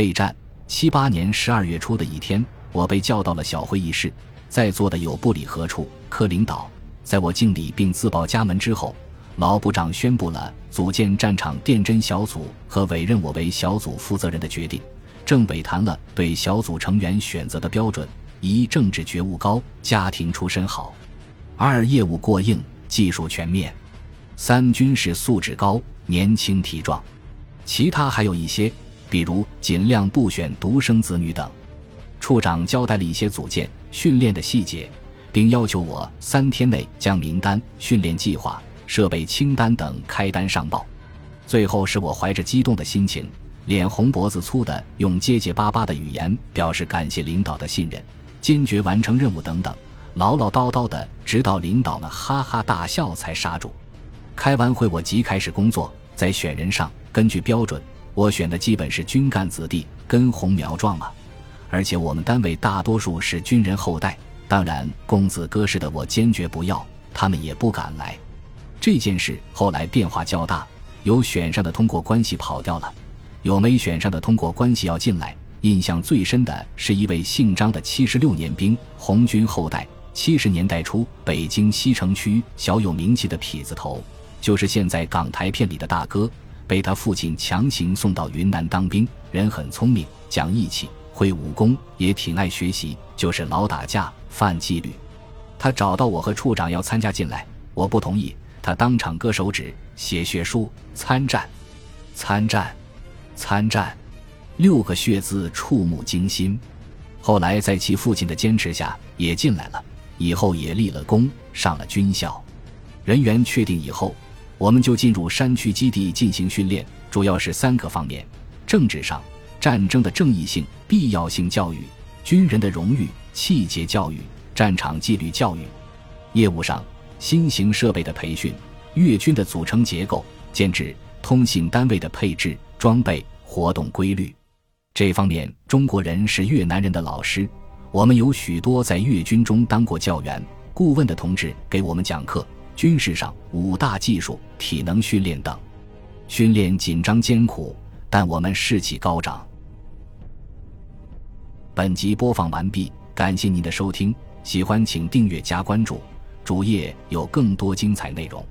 备战七八年十二月初的一天，我被叫到了小会议室，在座的有布里何处科领导。在我敬礼并自报家门之后，老部长宣布了组建战场电侦小组和委任我为小组负责人的决定。政委谈了对小组成员选择的标准：一、政治觉悟高，家庭出身好；二、业务过硬，技术全面；三、军事素质高，年轻体壮。其他还有一些，比如尽量不选独生子女等。处长交代了一些组建、训练的细节，并要求我三天内将名单、训练计划、设备清单等开单上报。最后是我怀着激动的心情。脸红脖子粗的，用结结巴巴的语言表示感谢领导的信任，坚决完成任务等等，唠唠叨叨的，直到领导们哈哈大笑才刹住。开完会，我即开始工作，在选人上，根据标准，我选的基本是军干子弟，根红苗壮啊。而且我们单位大多数是军人后代，当然公子哥式的我坚决不要，他们也不敢来。这件事后来变化较大，有选上的通过关系跑掉了。有没选上的通过关系要进来，印象最深的是一位姓张的七十六年兵，红军后代，七十年代初北京西城区小有名气的痞子头，就是现在港台片里的大哥，被他父亲强行送到云南当兵，人很聪明，讲义气，会武功，也挺爱学习，就是老打架，犯纪律。他找到我和处长要参加进来，我不同意，他当场割手指，写血书，参战，参战。参战，六个血字触目惊心。后来在其父亲的坚持下，也进来了。以后也立了功，上了军校。人员确定以后，我们就进入山区基地进行训练，主要是三个方面：政治上，战争的正义性、必要性教育；军人的荣誉、气节教育；战场纪律教育。业务上，新型设备的培训，越军的组成结构、建制、通信单位的配置。装备活动规律，这方面中国人是越南人的老师。我们有许多在越军中当过教员、顾问的同志给我们讲课。军事上五大技术、体能训练等，训练紧张艰苦，但我们士气高涨。本集播放完毕，感谢您的收听，喜欢请订阅加关注，主页有更多精彩内容。